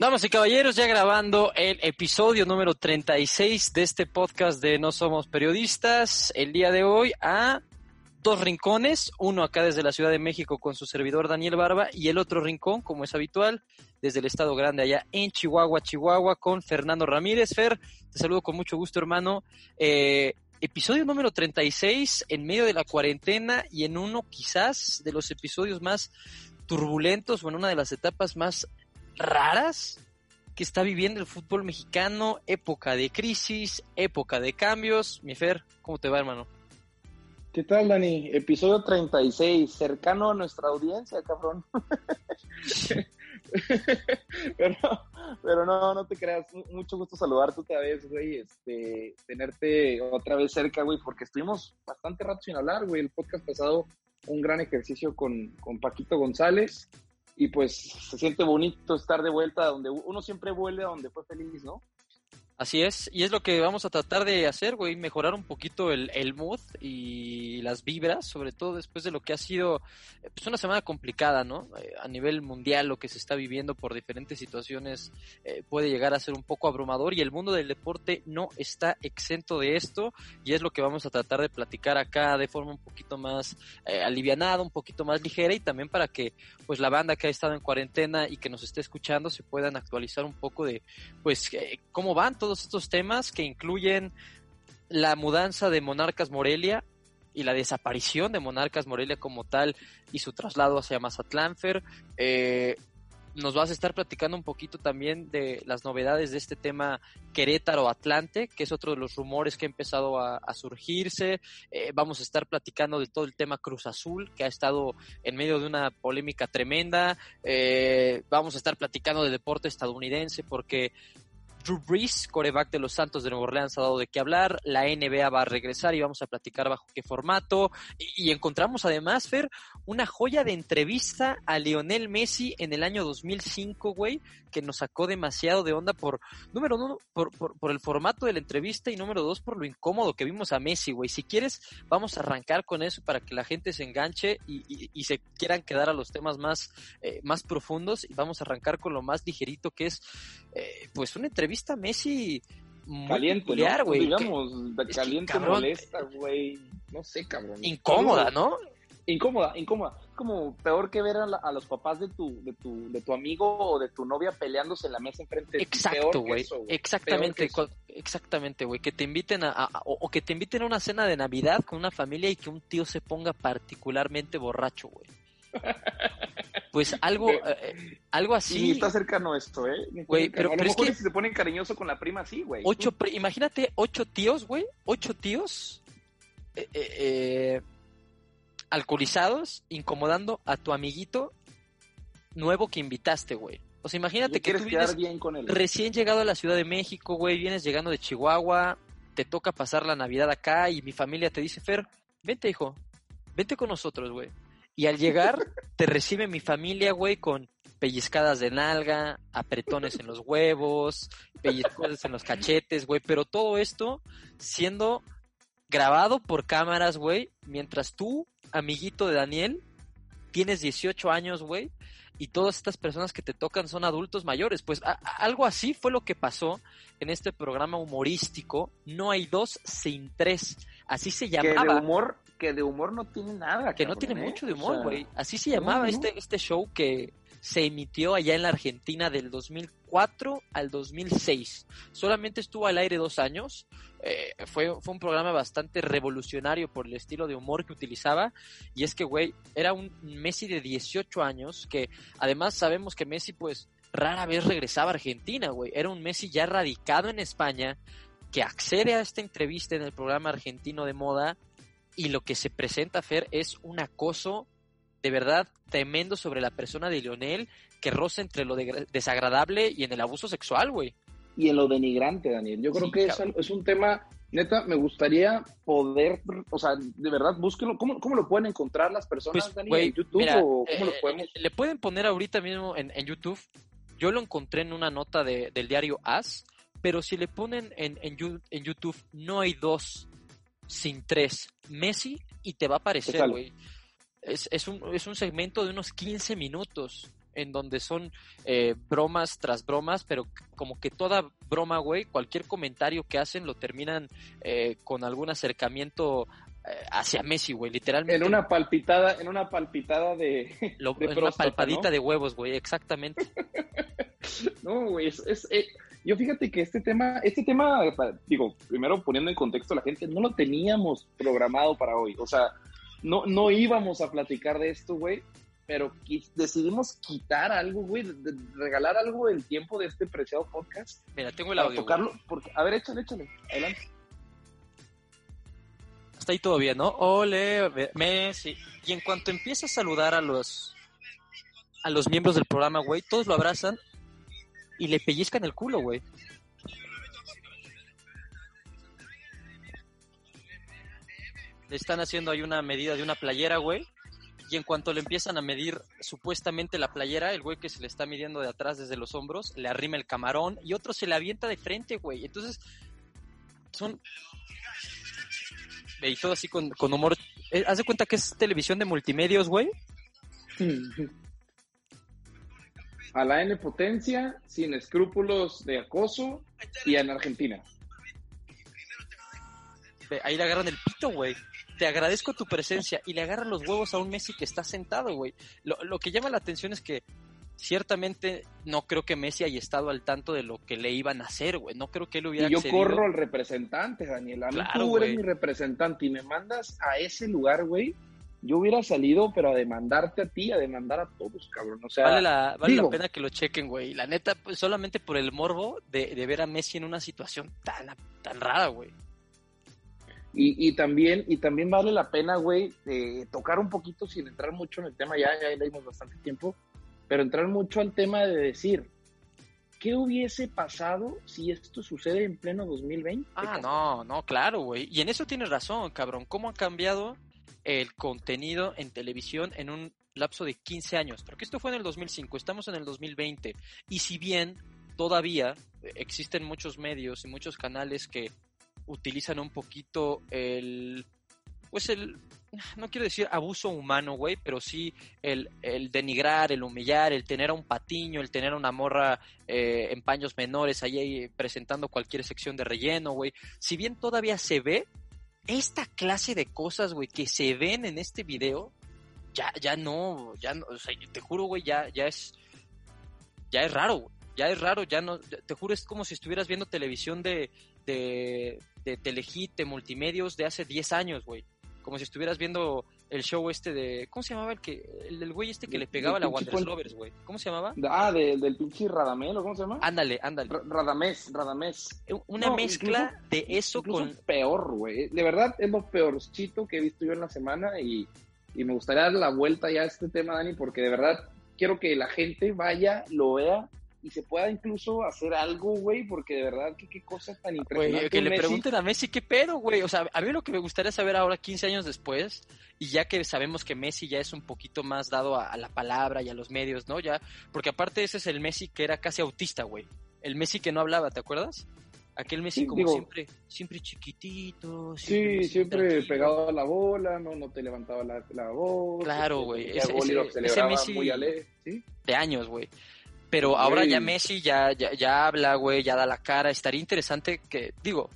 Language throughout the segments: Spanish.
Damas y caballeros, ya grabando el episodio número 36 de este podcast de No Somos Periodistas. El día de hoy a dos rincones, uno acá desde la Ciudad de México con su servidor Daniel Barba y el otro rincón, como es habitual, desde el Estado Grande allá en Chihuahua, Chihuahua, con Fernando Ramírez. Fer, te saludo con mucho gusto, hermano. Eh, episodio número 36 en medio de la cuarentena y en uno quizás de los episodios más turbulentos o en una de las etapas más raras que está viviendo el fútbol mexicano, época de crisis, época de cambios. Mi Fer, ¿cómo te va, hermano? ¿Qué tal, Dani? Episodio 36, cercano a nuestra audiencia, cabrón. pero, pero no, no te creas. Mucho gusto saludarte otra vez, güey. Este, tenerte otra vez cerca, güey, porque estuvimos bastante rato sin hablar, güey. El podcast pasado, un gran ejercicio con, con Paquito González y pues se siente bonito estar de vuelta donde uno siempre vuelve a donde fue feliz, ¿no? Así es, y es lo que vamos a tratar de hacer, güey, mejorar un poquito el, el mood y las vibras, sobre todo después de lo que ha sido pues, una semana complicada, ¿no? Eh, a nivel mundial, lo que se está viviendo por diferentes situaciones eh, puede llegar a ser un poco abrumador y el mundo del deporte no está exento de esto y es lo que vamos a tratar de platicar acá de forma un poquito más eh, alivianada, un poquito más ligera y también para que pues la banda que ha estado en cuarentena y que nos esté escuchando se puedan actualizar un poco de pues cómo van todos todos estos temas que incluyen la mudanza de Monarcas Morelia y la desaparición de Monarcas Morelia como tal y su traslado hacia Mazatlán, eh, nos vas a estar platicando un poquito también de las novedades de este tema Querétaro Atlante, que es otro de los rumores que ha empezado a, surgirse. Eh, vamos a estar platicando de todo el tema Cruz Azul, que ha estado en medio de una polémica tremenda. Eh, vamos a estar platicando de deporte estadounidense, porque Drew Brees, coreback de los Santos de Nueva Orleans, ha dado de qué hablar. La NBA va a regresar y vamos a platicar bajo qué formato. Y, encontramos además, Fer, una joya de entrevista a Lionel Messi en el año 2005, güey, que nos sacó demasiado de onda por, número uno, por, el formato de la entrevista y número dos, por lo incómodo que vimos a Messi, güey. Si quieres, vamos a arrancar con eso para que la gente se enganche y, y, se quieran quedar a los temas más, eh, más profundos. Y vamos a arrancar con lo más ligerito que es, eh, pues, una entrevista entrevista Messi caliente, ¿no? güey. Digamos, caliente, molesta, güey. No sé, cabrón. Incómoda, ¿no? Incómoda, incómoda. Como peor que ver a, los papás de tu, de tu, de tu amigo o de tu novia peleándose en la mesa enfrente de Exacto, güey. Exactamente, exactamente, güey. Que te inviten a, o, que te inviten a una cena de Navidad con una familia y que un tío se ponga particularmente borracho, güey. Pues algo, eh, algo así. Y está cercano esto, ¿eh? Güey, pero, a lo mejor si se ponen cariñoso con la prima, sí, güey. Ocho, imagínate ocho tíos, güey, ocho tíos eh, eh, alcoholizados incomodando a tu amiguito nuevo que invitaste, güey. O sea, imagínate que tú vienes bien con él. recién llegado a la Ciudad de México, güey, vienes llegando de Chihuahua, te toca pasar la Navidad acá y mi familia te dice, Fer, vente, hijo, vente con nosotros, güey. Y al llegar, te recibe mi familia, güey, con pellizcadas de nalga, apretones en los huevos, pellizcadas en los cachetes, güey. Pero todo esto siendo grabado por cámaras, güey, mientras tú, amiguito de Daniel, tienes 18 años, güey, y todas estas personas que te tocan son adultos mayores. Pues algo así fue lo que pasó en este programa humorístico. No hay dos sin tres. Así se llamaba. humor que de humor no tiene nada. Que no tiene ¿eh? mucho de humor, güey. Así se llamaba este, este show que se emitió allá en la Argentina del 2004 al 2006. Solamente estuvo al aire dos años. Eh, fue, fue un programa bastante revolucionario por el estilo de humor que utilizaba. Y es que, güey, era un Messi de 18 años que además sabemos que Messi, pues, rara vez regresaba a Argentina, güey. Era un Messi ya radicado en España que accede a esta entrevista en el programa argentino de moda y lo que se presenta, Fer, es un acoso de verdad tremendo sobre la persona de Lionel que roza entre lo desagradable y en el abuso sexual, güey. Y en lo denigrante, Daniel. Yo creo que es, es, un tema, neta, me gustaría poder, o sea, de verdad, búsquenlo. ¿Cómo, cómo lo pueden encontrar las personas, pues, Daniel? ¿En YouTube o cómo lo eh, podemos...? Le pueden poner ahorita mismo en, en YouTube. Yo lo encontré en una nota de, del diario As, pero si le ponen en, en, en YouTube, no hay dos sin tres. Messi y te va a aparecer, güey. Es, es, un, es un segmento de unos 15 minutos en donde son eh, bromas tras bromas, pero como que toda broma, güey, cualquier comentario que hacen lo terminan eh, con algún acercamiento eh, hacia Messi, güey, literalmente. En una palpitada, en una palpitada de. en una palpadita de huevos, güey, exactamente. no, güey, es, yo fíjate que este tema, este tema, digo, primero poniendo en contexto a la gente, no lo teníamos programado para hoy. O sea, no, no íbamos a platicar de esto, güey, pero decidimos quitar algo, güey, regalar algo del tiempo de este preciado podcast. Mira, tengo el audio. Tocarlo, porque, a ver, échale, échale, adelante. Está ahí todo bien, ¿no? Ole, Messi. Y en cuanto empieza a saludar a los a los miembros del programa, güey, todos lo abrazan y le pellizcan el culo, güey. Le están haciendo ahí una medida de una playera, güey. Y en cuanto le empiezan a medir supuestamente la playera, el güey que se le está midiendo de atrás desde los hombros, le arrima el camarón y otro se le avienta de frente, güey. Entonces, son... Y todo así con, con humor. Eh, ¿Haz de cuenta que es televisión de multimedios, güey? a la N potencia, sin escrúpulos de acoso y en Argentina. Ahí le agarran el pito, güey. Te agradezco tu presencia y le agarran los huevos a un Messi que está sentado, güey. Lo, que llama la atención es que ciertamente no creo que Messi haya estado al tanto de lo que le iban a hacer, güey. No creo que él hubiera Y yo corro al representante, Daniel. A mí tú eres mi representante y me mandas a ese lugar, güey yo hubiera salido, pero a demandarte a ti, a demandar a todos, cabrón. O sea, vale la, vale la pena que lo chequen, güey. La neta, pues, solamente por el morbo de, de, ver a Messi en una situación tan, tan rara, güey. Y, y, también, y también vale la pena, güey, tocar un poquito sin entrar mucho en el tema, ya, ya le dimos bastante tiempo, pero entrar mucho al tema de decir, ¿qué hubiese pasado si esto sucede en pleno 2020? Ah, no, no, claro, güey. Y en eso tienes razón, cabrón. ¿Cómo ha cambiado el contenido en televisión en un lapso de 15 años, porque esto fue en el 2005, estamos en el 2020, y si bien todavía existen muchos medios y muchos canales que utilizan un poquito el, pues el, no quiero decir abuso humano, güey, pero sí el, el, denigrar, el humillar, el tener a un patiño, el tener a una morra eh, en paños menores ahí presentando cualquier sección de relleno, güey. Si bien todavía se ve, esta clase de cosas, güey, que se ven en este video, ya, ya no, ya no, o sea, te juro, güey, ya, ya es, ya es raro. Ya es raro, ya no, te juro, es como si estuvieras viendo televisión de, de, de Telehit, de multimedios de hace 10 años, güey. Como si estuvieras viendo el show este de. ¿Cómo se llamaba el que el del güey este que le pegaba la Wanderers Lovers, güey? ¿Cómo se llamaba? Ah, del pinche Radamel, ¿o cómo se llama? Ándale, ándale. Radamés, Radamés. Eh, una mezcla de eso con. peor, güey. De verdad, es lo peorcito que he visto yo en la semana y, y me gustaría dar la vuelta ya a este tema, Dani, porque de verdad quiero que la gente vaya, lo vea y se pueda incluso hacer algo, güey, porque de verdad, qué, qué cosa tan impresionante. que le pregunten a Messi qué pedo, güey. O sea, a mí lo que me gustaría saber ahora, 15 años después, y ya que sabemos que Messi ya es un poquito más dado a, la palabra y a los medios, ¿no? Ya, porque aparte ese es el Messi que era casi autista, güey. El Messi que no hablaba, ¿te acuerdas? Aquel Messi como siempre, siempre chiquitito. sí, siempre pegado a la bola, no, no te levantaba la, voz. Claro, güey. Ese, Messi muy ¿sí? de años, güey. Pero ahora ya Messi ya, ya, ya habla, güey, ya da la cara. Estaría interesante que, digo,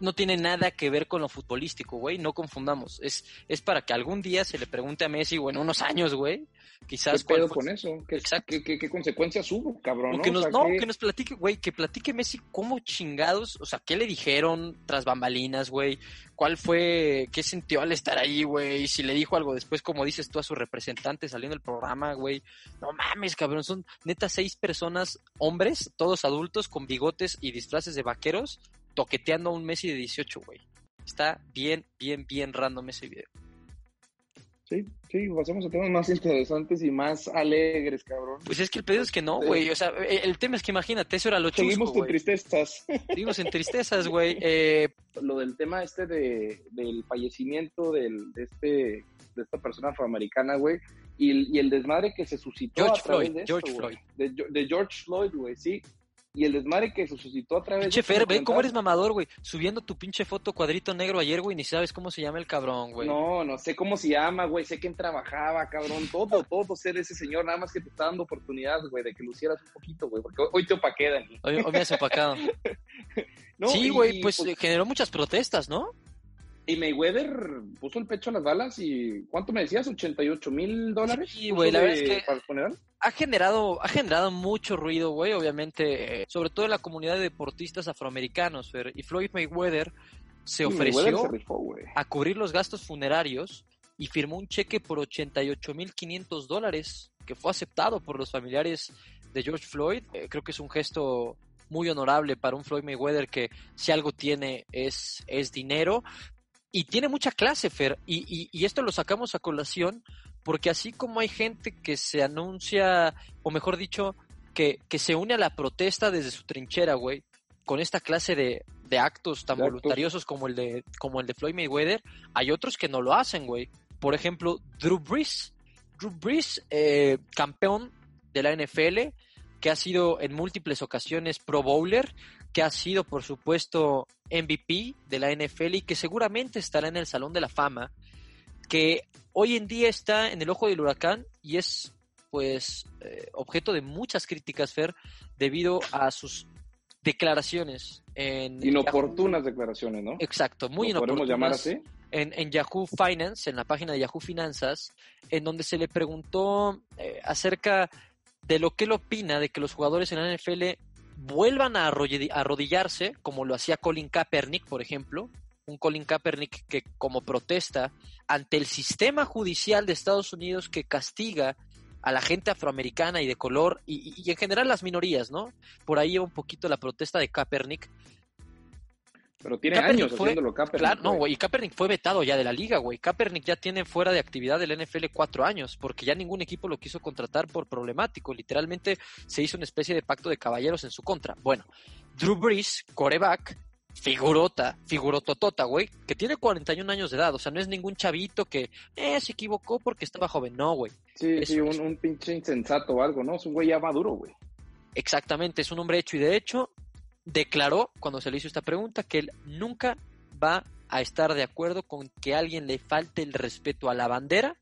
no tiene nada que ver con lo futbolístico, güey, no confundamos. Es, es para que algún día se le pregunte a Messi, o en unos años, güey, quizás... ¿Qué pedo con eso? ¿Qué, ¿Qué, qué, consecuencias hubo, cabrón? ¿no? Que nos, no, que nos platique, güey, que platique Messi cómo chingados, o sea, ¿qué le dijeron tras bambalinas, güey? ¿Cuál fue, qué sintió al estar ahí, güey? Si le dijo algo después, como dices tú, a su representante saliendo del programa, güey. No mames, cabrón, son neta seis personas, hombres, todos adultos, con bigotes y disfraces de vaqueros, toqueteando a un Messi de 18, güey. Está bien, bien, bien random ese video. Sí, sí, pasemos a temas más interesantes y más alegres, cabrón. Pues es que el pedo es que no, güey. O sea, e, el tema es que imagínate, eso era lo chusco, Seguimos con tristezas. Seguimos en tristezas, güey. Eh, lo del tema este de, del fallecimiento del, de, este, de esta persona afroamericana, güey, y, y, el desmadre que se suscitó George a través Floyd, de esto, George. Floyd. De, de George Floyd, güey, sí. Y el desmadre que se suscitó a través pinche de... este Fer, ve cómo eres mamador, güey. Subiendo tu pinche foto cuadrito negro ayer, güey, ni sabes cómo se llama el cabrón, güey. No, no sé cómo se llama, güey, sé quién trabajaba, cabrón, todo, todo ser ese señor, nada más que te está dando oportunidad, güey, de que lucieras un poquito, güey, porque hoy- te opaqué, Dani. Hoy, hoy me has opacado. No, sí, güey, pues, eh, generó muchas protestas, ¿no? Y Mayweather puso el pecho a las balas y, ¿cuánto me decías? ¿88 mil dólares? Sí, güey, la verdad es que- Para el funeral? ha generado, ha generado mucho ruido, güey, obviamente, eh, sobre todo en la comunidad de deportistas afroamericanos, Fer, y Floyd Mayweather se Sí, ofreció Mayweather se rifó, güey. a cubrir los gastos funerarios y firmó un cheque por 88.500 dólares que fue aceptado por los familiares de George Floyd. Eh, creo que es un gesto muy honorable para un Floyd Mayweather que si algo tiene es, es dinero y tiene mucha clase, Fer. Y, y, y esto lo sacamos a colación porque así como hay gente que se anuncia, o mejor dicho, que, que se une a la protesta desde su trinchera, güey, con esta clase de, de actos tan voluntariosos como el de como el de Floyd Mayweather, hay otros que no lo hacen, güey. Por ejemplo, Drew Brees. Drew Brees, eh, campeón de la NFL, que ha sido en múltiples ocasiones Pro Bowler, que ha sido, por supuesto, MVP de la NFL y que seguramente estará en el Salón de la Fama, que hoy en día está en el ojo del huracán y es, pues, eh, objeto de muchas críticas, Fer, debido a sus declaraciones en Inoportunas declaraciones, ¿no? Exacto, muy ¿Lo podemos llamar inoportunas así? en, en Yahoo Finance, en la página de Yahoo Finanzas, en donde se le preguntó eh, acerca de lo que él opina de que los jugadores en la NFL vuelvan a arrodillarse, como lo hacía Colin Kaepernick, por ejemplo, un Colin Kaepernick que como protesta ante el sistema judicial de Estados Unidos que castiga a la gente afroamericana y de color y, y- en general las minorías, ¿no? Por ahí un poquito la protesta de Kaepernick, Pero tiene Kaepernick años fue- haciéndolo Kaepernick. Claro, no, güey, y Kaepernick fue vetado ya de la liga, güey. Kaepernick ya tiene fuera de actividad del NFL cuatro años, porque ya ningún equipo lo quiso contratar por problemático. Literalmente se hizo una especie de pacto de caballeros en su contra. Bueno, Drew Brees, coreback, figurota, figurototota, güey, que tiene 41 años de edad. O sea, no es ningún chavito que eh, se equivocó porque estaba joven. No, güey. Sí, es- sí, un, un pinche insensato o algo, ¿no? Es un güey ya maduro, güey. Exactamente, es un hombre hecho y de hecho declaró cuando se le hizo esta pregunta que él nunca va a estar de acuerdo con que alguien le falte el respeto a la bandera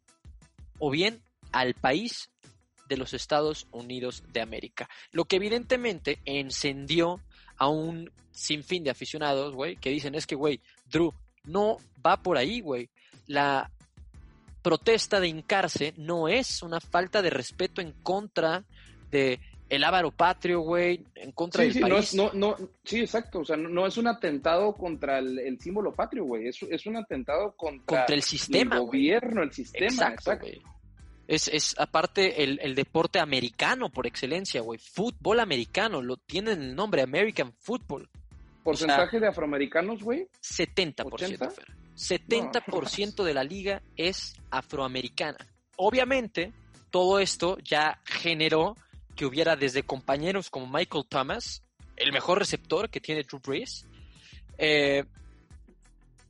o bien al país de los Estados Unidos de América. Lo que evidentemente encendió a un sinfín de aficionados, güey, que dicen es que, güey, Drew, no va por ahí, güey. La protesta de hincarse no es una falta de respeto en contra de el ávaro patrio, güey, en contra Sí, del sí, no país. es, no, no, sí, exacto. O sea, no, no es un atentado contra el, el símbolo patrio, güey. Es, es un atentado contra, contra el sistema, el güey. gobierno, el sistema. Exacto, Exacto. güey. Es, es aparte el, el deporte americano por excelencia, güey. Fútbol americano, lo tienen el nombre American Football. Porcentaje de afroamericanos, güey. 70%, ¿80? Fer. 70% de la liga es afroamericana. Obviamente, todo esto ya generó que hubiera desde compañeros como Michael Thomas, el mejor receptor que tiene Drew Brees, eh,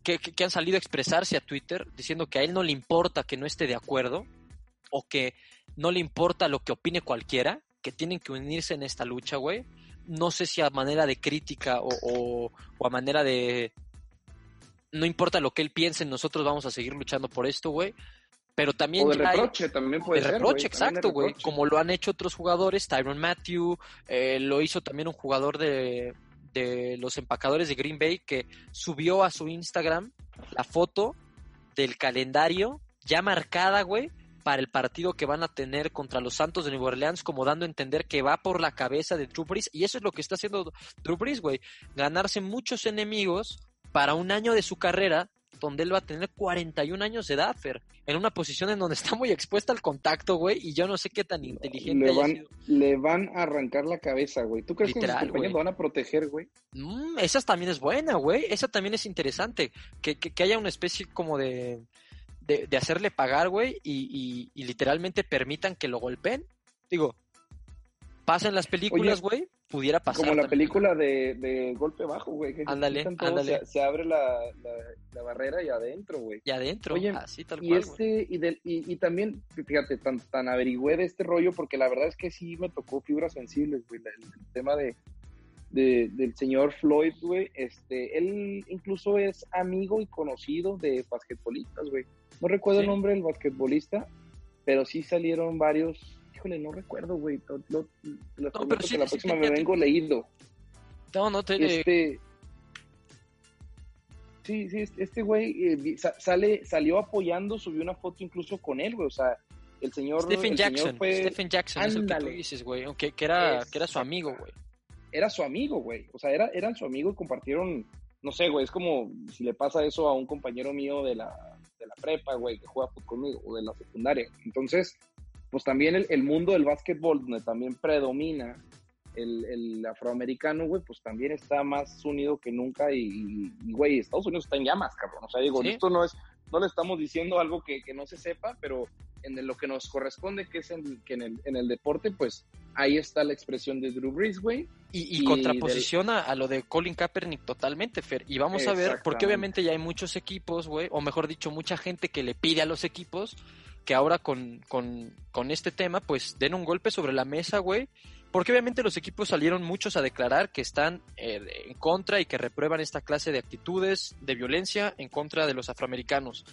que, han salido a expresarse a Twitter diciendo que a él no le importa que no esté de acuerdo o que no le importa lo que opine cualquiera, que tienen que unirse en esta lucha, güey. No sé si a manera de crítica o, o- o a manera de... No importa lo que él piense, nosotros vamos a seguir luchando por esto, güey. Pero también O de ya hay- reproche también puede de ser. reproche, exacto, güey. reproche. Como lo han hecho otros jugadores, Tyron Matthew, eh, lo hizo también un jugador de, de los empacadores de Green Bay que subió a su Instagram la foto del calendario ya marcada, güey, para el partido que van a tener contra los Santos de Nueva Orleans, como dando a entender que va por la cabeza de Drew Brees. Y eso es lo que está haciendo Drew Brees, güey. Ganarse muchos enemigos para un año de su carrera donde él va a tener 41 años de edad, Fer, en una posición en donde está muy expuesta al contacto, güey, y yo no sé qué tan inteligente Le haya van, sido. le van a arrancar la cabeza, güey. ¿Tú crees que compañeros güey. lo van a proteger, güey? Mm, esa también es buena, güey, esa también es interesante, que, que, que haya una especie como de, de, de hacerle pagar, güey, y, y, y literalmente permitan que lo golpeen. Digo, pasan las películas, güey, pudiera pasar. Como la también. película de, de Golpe Bajo, güey. Ándale, ándale. Se, se abre la, la, la barrera y adentro, güey. Y adentro, Oye, así tal Y cual, este, y, del, y, y también, fíjate, tan, tan averigüé de este rollo, porque la verdad es que sí me tocó fibras sensibles, güey, el, el tema de, de- del señor Floyd, güey, este, él incluso es amigo y conocido de basquetbolistas, güey. No recuerdo Sí. el nombre del basquetbolista, pero sí salieron varios, híjole, no recuerdo, güey, pero sí- que la sí próxima me vengo leído. No, no, te, Este. Sí, sí, este- güey eh, sale, salió apoyando, subió una foto incluso con él, güey. O sea, el señor. Stephen el señor Jackson, fue- Stephen Jackson es el que tú dices, güey, aunque que era, que era su amigo, güey. Era su amigo, güey. O sea, era, eran su amigo y compartieron. No sé, güey. Es como si le pasa eso a un compañero mío de la, de la prepa, güey, que juega conmigo, o de la secundaria. Entonces, pues también el, el mundo del básquetbol, donde también predomina el, el afroamericano, güey, pues también está más unido que nunca y, y, güey, Estados Unidos está en llamas, cabrón. O sea, digo, Sí. esto no es, no le estamos diciendo algo que, que no se sepa, pero en lo que nos corresponde, que es en, que en, el, en el deporte, pues ahí está la expresión de Drew Brees, güey. Y, y Y contraposiciona a lo de Colin Kaepernick totalmente, Fer. Y vamos a ver, porque obviamente ya hay muchos equipos, güey, o mejor dicho, mucha gente que le pide a los equipos que ahora con, con, con este tema, pues den un golpe sobre la mesa, güey. Porque obviamente los equipos salieron muchos a declarar que están eh, en contra y que reprueban esta clase de actitudes de violencia en contra de los afroamericanos.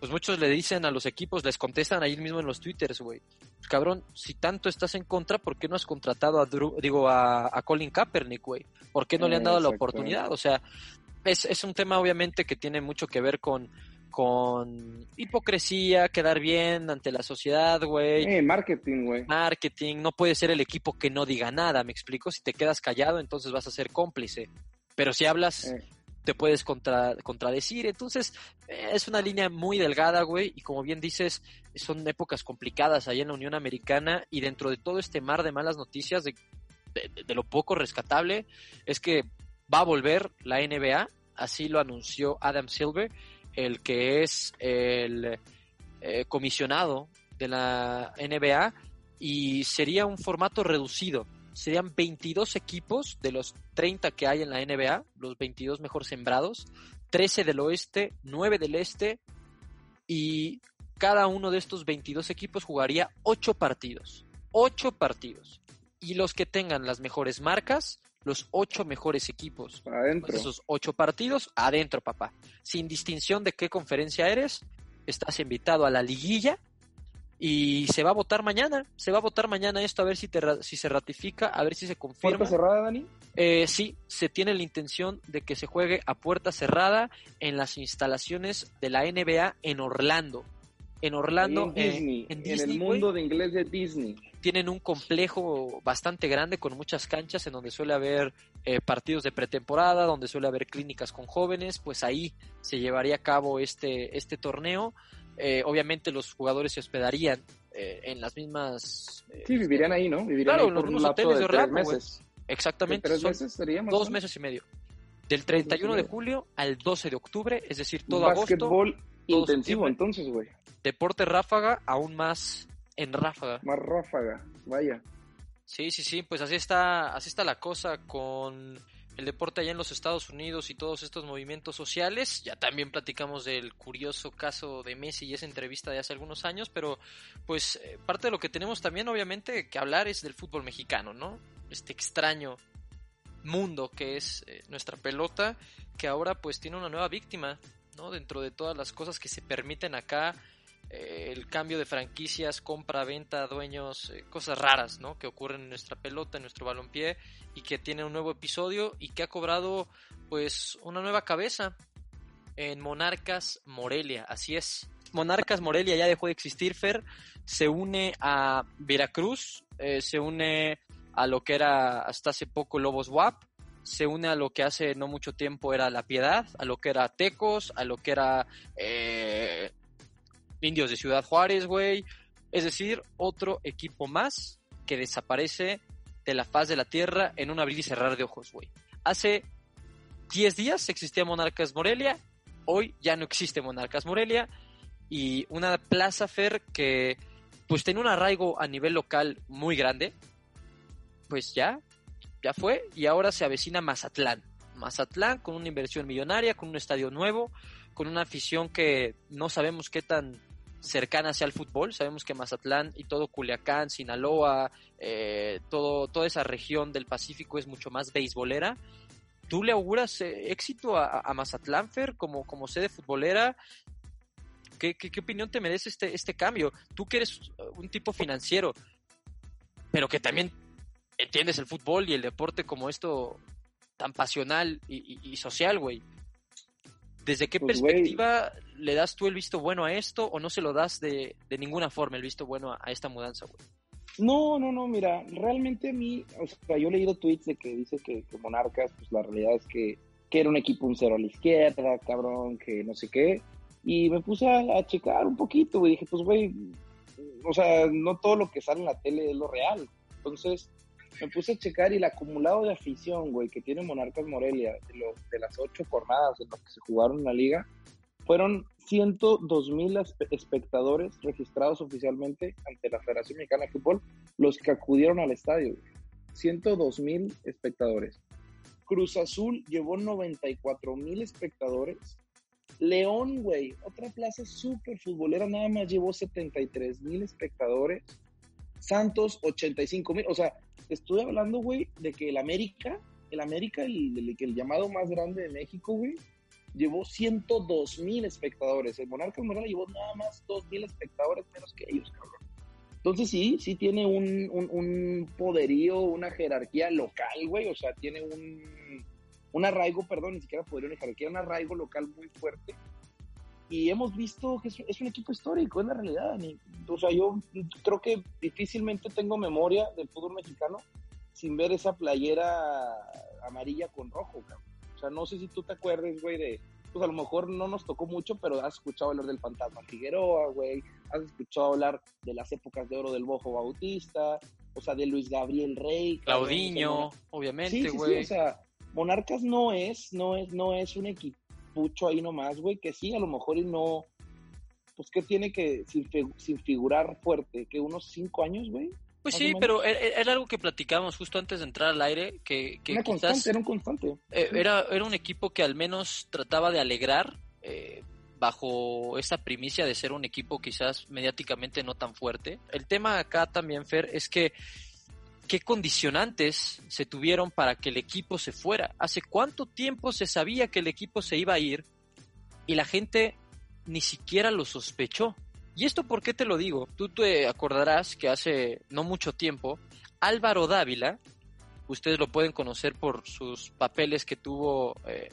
Pues muchos le dicen a los equipos, les contestan ahí mismo en los twitters, güey. Cabrón, si tanto estás en contra, ¿por qué no has contratado a Drew- digo, a, a Colin Kaepernick, güey? ¿Por qué no le han dado la oportunidad? O sea, es, es un tema obviamente que tiene mucho que ver con, con hipocresía, quedar bien ante la sociedad, güey. Eh, marketing, güey. Marketing, no puede ser el equipo que no diga nada, me explico. Si te quedas callado, entonces vas a ser cómplice. Pero si hablas, Eh. te puedes contra- contradecir. Entonces, eh, es una línea muy delgada, güey. Y como bien dices, son épocas complicadas ahí en la Unión Americana. Y dentro de todo este mar de malas noticias, de, de- de lo poco rescatable, es que va a volver la NBA. Así lo anunció Adam Silver, el que es el eh, comisionado de la NBA. Y sería un formato reducido. Serían 22 equipos de los 30 que hay en la NBA, los 22 mejor sembrados, 13 del oeste, 9 del este, y cada uno de estos 22 equipos jugaría 8 partidos. 8 partidos. Y los que tengan las mejores marcas, los 8 mejores equipos. Adentro. Pues esos 8 partidos, adentro, papá. Sin distinción de qué conferencia eres, estás invitado a la liguilla y se va a votar mañana. Se va a votar mañana esto a ver si, te si se ratifica, a ver si se confirma. ¿Puerta cerrada, Dani? Eh, sí, se tiene la intención de que se juegue a puerta cerrada en las instalaciones de la NBA en Orlando. En Orlando, en eh, Disney. en el mundo de inglés de Disney. Tienen un complejo bastante grande con muchas canchas en donde suele haber eh, partidos de pretemporada, donde suele haber clínicas con jóvenes, pues ahí se llevaría a cabo este, este torneo. Eh, obviamente los jugadores se hospedarían eh, en las mismas... eh, Sí, vivirían ahí, ¿no? Vivirían Claro, en los mismos hoteles de de Orlando, meses. Exactamente, ¿Tres meses dos meses y medio. Del 31 de julio al 12 de octubre, es decir, todo agosto, todo intensivo, septiembre. entonces, güey. deporte ráfaga, aún más en ráfaga. Más ráfaga, vaya. Sí, sí, sí, pues así está, así está la cosa con el deporte allá en los Estados Unidos y todos estos movimientos sociales. Ya también platicamos del curioso caso de Messi y esa entrevista de hace algunos años, pero pues eh, parte de lo que tenemos también obviamente que hablar es del fútbol mexicano, ¿no? Este extraño mundo que es eh, nuestra pelota, que ahora pues tiene una nueva víctima, ¿no? Dentro de todas las cosas que se permiten acá, eh, el cambio de franquicias, compra, venta, dueños, eh, cosas raras, ¿no? Que ocurren en nuestra pelota, en nuestro balompié y que tiene un nuevo episodio y que ha cobrado pues una nueva cabeza en Monarcas Morelia, así es. Monarcas Morelia ya dejó de existir, Fer, se une a Veracruz, eh, se une a lo que era hasta hace poco Lobos WAP, se une a lo que hace no mucho tiempo era La Piedad, a lo que era Tecos, a lo que era Indios de Ciudad Juárez, güey. Es decir, otro equipo más que desaparece de la faz de la tierra en un abrir y cerrar de ojos, güey. Hace 10 días existía Monarcas Morelia, hoy ya no existe Monarcas Morelia y una Plaza Fer que pues tenía un arraigo a nivel local muy grande, pues ya, ya fue y ahora se avecina Mazatlán. Mazatlán con una inversión millonaria, con un estadio nuevo, con una afición que no sabemos qué tan cercana hacia el fútbol. Sabemos que Mazatlán y todo Culiacán, Sinaloa, eh, todo, toda esa región del Pacífico es mucho más beisbolera. ¿Tú le auguras eh, éxito a, a, Mazatlán, Fer, como, como sede futbolera? ¿Qué, ¿Qué, opinión te merece este, este cambio? Tú que eres un tipo financiero, pero que también entiendes el fútbol y el deporte como esto tan pasional y, y, y social, güey. ¿Desde qué pues, perspectiva wey. le das tú el visto bueno a esto o no se lo das de, de ninguna forma el visto bueno a, a esta mudanza, güey? No, no, no, mira, realmente a mí, o sea, yo he leído tweets de que dice que, que Monarcas, pues la realidad es que, que, era un equipo un cero a la izquierda, cabrón, que no sé qué, y me puse a, a checar un poquito, güey, dije, pues, güey, o sea, no todo lo que sale en la tele es lo real, entonces me puse a checar y el acumulado de afición, güey, que tiene Monarcas Morelia, de, lo, las ocho jornadas en las que se jugaron en la liga, fueron 102 mil espectadores registrados oficialmente ante la Federación Mexicana de Fútbol, los que acudieron al estadio. 102 mil espectadores. Cruz Azul llevó 94 mil espectadores. León, güey, otra plaza súper futbolera, nada más llevó 73 mil espectadores. Santos, 85 mil. O sea, estoy hablando, güey, de que el América, el América, el, el, llamado más grande de México, güey, llevó 102 mil espectadores. El Monarca Morelia llevó nada más 2 mil espectadores menos que ellos, cabrón. Entonces sí, sí tiene un, un, un poderío, una jerarquía local, güey. O sea, tiene un, un arraigo, perdón, ni siquiera poderío, una jerarquía, un arraigo local muy fuerte. Y hemos visto que es, es un equipo histórico, es la realidad. O sea, yo creo que difícilmente tengo memoria del fútbol mexicano sin ver esa playera amarilla con rojo, cabrón. O sea, no sé si tú te acuerdes, güey, de, pues a lo mejor no nos tocó mucho, pero has escuchado hablar del fantasma Figueroa, güey, has escuchado hablar de las épocas de oro del Bojo Bautista, o sea, de Luis Gabriel Rey. Claudinho, obviamente, güey. Sí, sí, sí, o sea, Monarcas no es, no es, no es un equipucho ahí nomás, güey, que sí, a lo mejor y no, pues que tiene que, sin, sin figurar fuerte, que unos cinco años, güey, pues sí, pero era algo que platicábamos justo antes de entrar al aire, que, que Una quizás constante, era un constante. Eh, era, era un equipo que al menos trataba de alegrar eh, bajo esa primicia de ser un equipo quizás mediáticamente no tan fuerte. El tema acá también, Fer, es que qué condicionantes se tuvieron para que el equipo se fuera. ¿Hace cuánto tiempo se sabía que el equipo se iba a ir y la gente ni siquiera lo sospechó? ¿Y esto por qué te lo digo? Tú te acordarás que hace no mucho tiempo, Álvaro Dávila, ustedes lo pueden conocer por sus papeles que tuvo eh,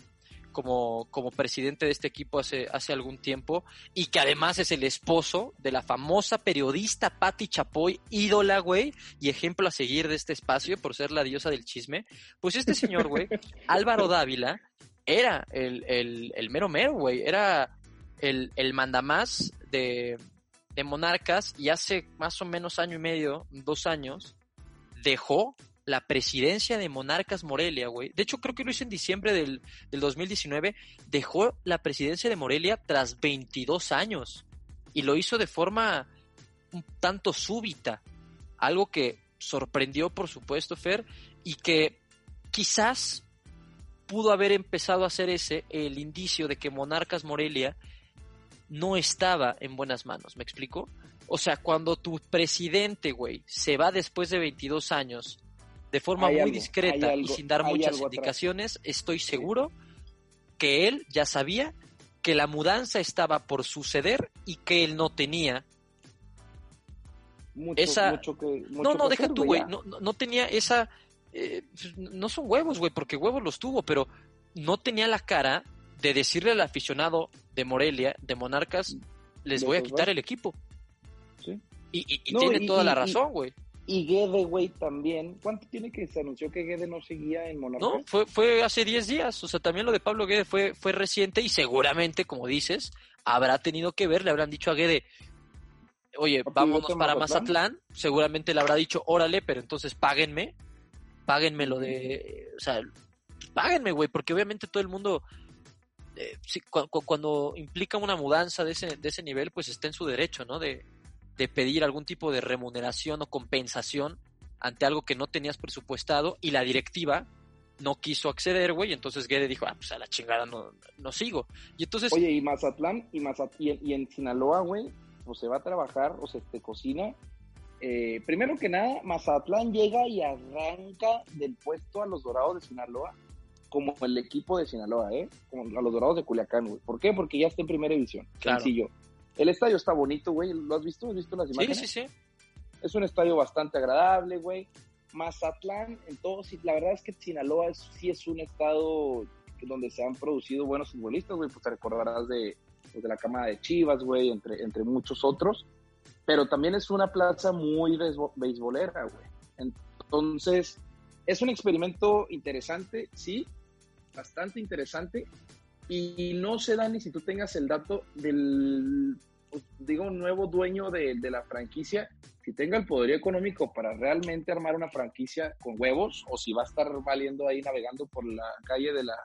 como, como presidente de este equipo hace, hace algún tiempo, y que además es el esposo de la famosa periodista Patti Chapoy, ídola, güey, y ejemplo a seguir de este espacio por ser la diosa del chisme. Pues este señor, güey, Álvaro Dávila, era el, el, el mero mero, güey, era el, el mandamás de, de Monarcas y hace más o menos año y medio, dos años, dejó la presidencia de Monarcas Morelia, güey. De hecho, creo que lo hizo en diciembre del, del 2019. Dejó la presidencia de Morelia tras 22 años. Y lo hizo de forma un tanto súbita. Algo que sorprendió, por supuesto, Fer, y que quizás pudo haber empezado a hacer ese el indicio de que Monarcas Morelia no estaba en buenas manos, ¿me explico? O sea, cuando tu presidente, güey, se va después de 22 años de forma hay muy algo, discreta algo, y sin dar muchas indicaciones, atrás. estoy seguro que él ya sabía que la mudanza estaba por suceder y que él no tenía mucho, esa... Mucho que, mucho no, no, deja tú, güey, no, no, tenía esa... Eh, no son huevos, güey, porque huevos los tuvo, pero no tenía la cara de decirle al aficionado de Morelia, de Monarcas, les voy a quitar el equipo. Sí. Y, y, y no, tiene y, toda la razón, güey. Y Guede, güey, también. ¿Cuánto tiene que se anunció que Guede no seguía en Monarcas? No, fue, fue hace 10 días. O sea, también lo de Pablo Guede fue, fue reciente y seguramente, como dices, habrá tenido que ver, le habrán dicho a Guede, oye, vámonos para Mazatlán. Mazatlán. Seguramente le habrá dicho, órale, pero entonces páguenme. Páguenme lo de. O sea, páguenme, güey, porque obviamente todo el mundo eh, cuando implica una mudanza de ese, de ese nivel, pues está en su derecho, ¿no? De, de pedir algún tipo de remuneración o compensación ante algo que no tenías presupuestado y la directiva no quiso acceder, güey, entonces Guede dijo, ah, pues a la chingada no, no sigo. Y entonces... Oye, y Mazatlán, y, y, en Sinaloa, güey, o se va a trabajar o se te cocina. Eh, primero que nada, Mazatlán llega y arranca del puesto a los Dorados de Sinaloa como el equipo de Sinaloa, ¿eh? Como a los Dorados de Culiacán, güey. ¿Por qué? Porque ya está en primera división. Sencillo. El estadio está bonito, güey. ¿Lo has visto? ¿Has visto las imágenes? Sí, sí, sí. Es un estadio bastante agradable, güey. Mazatlán, en todo, la verdad es que Sinaloa sí es un estado donde se han producido buenos futbolistas, güey. Pues te recordarás de, pues, de la cama de Chivas, güey, entre, entre muchos otros. Pero también es una plaza muy beisbolera, güey. Entonces, es un experimento interesante, sí, bastante interesante, y no se da ni si tú tengas el dato del, pues, digo, nuevo dueño de, la franquicia, si tenga el poder económico para realmente armar una franquicia con huevos, o si va a estar valiendo ahí navegando por la calle de, la,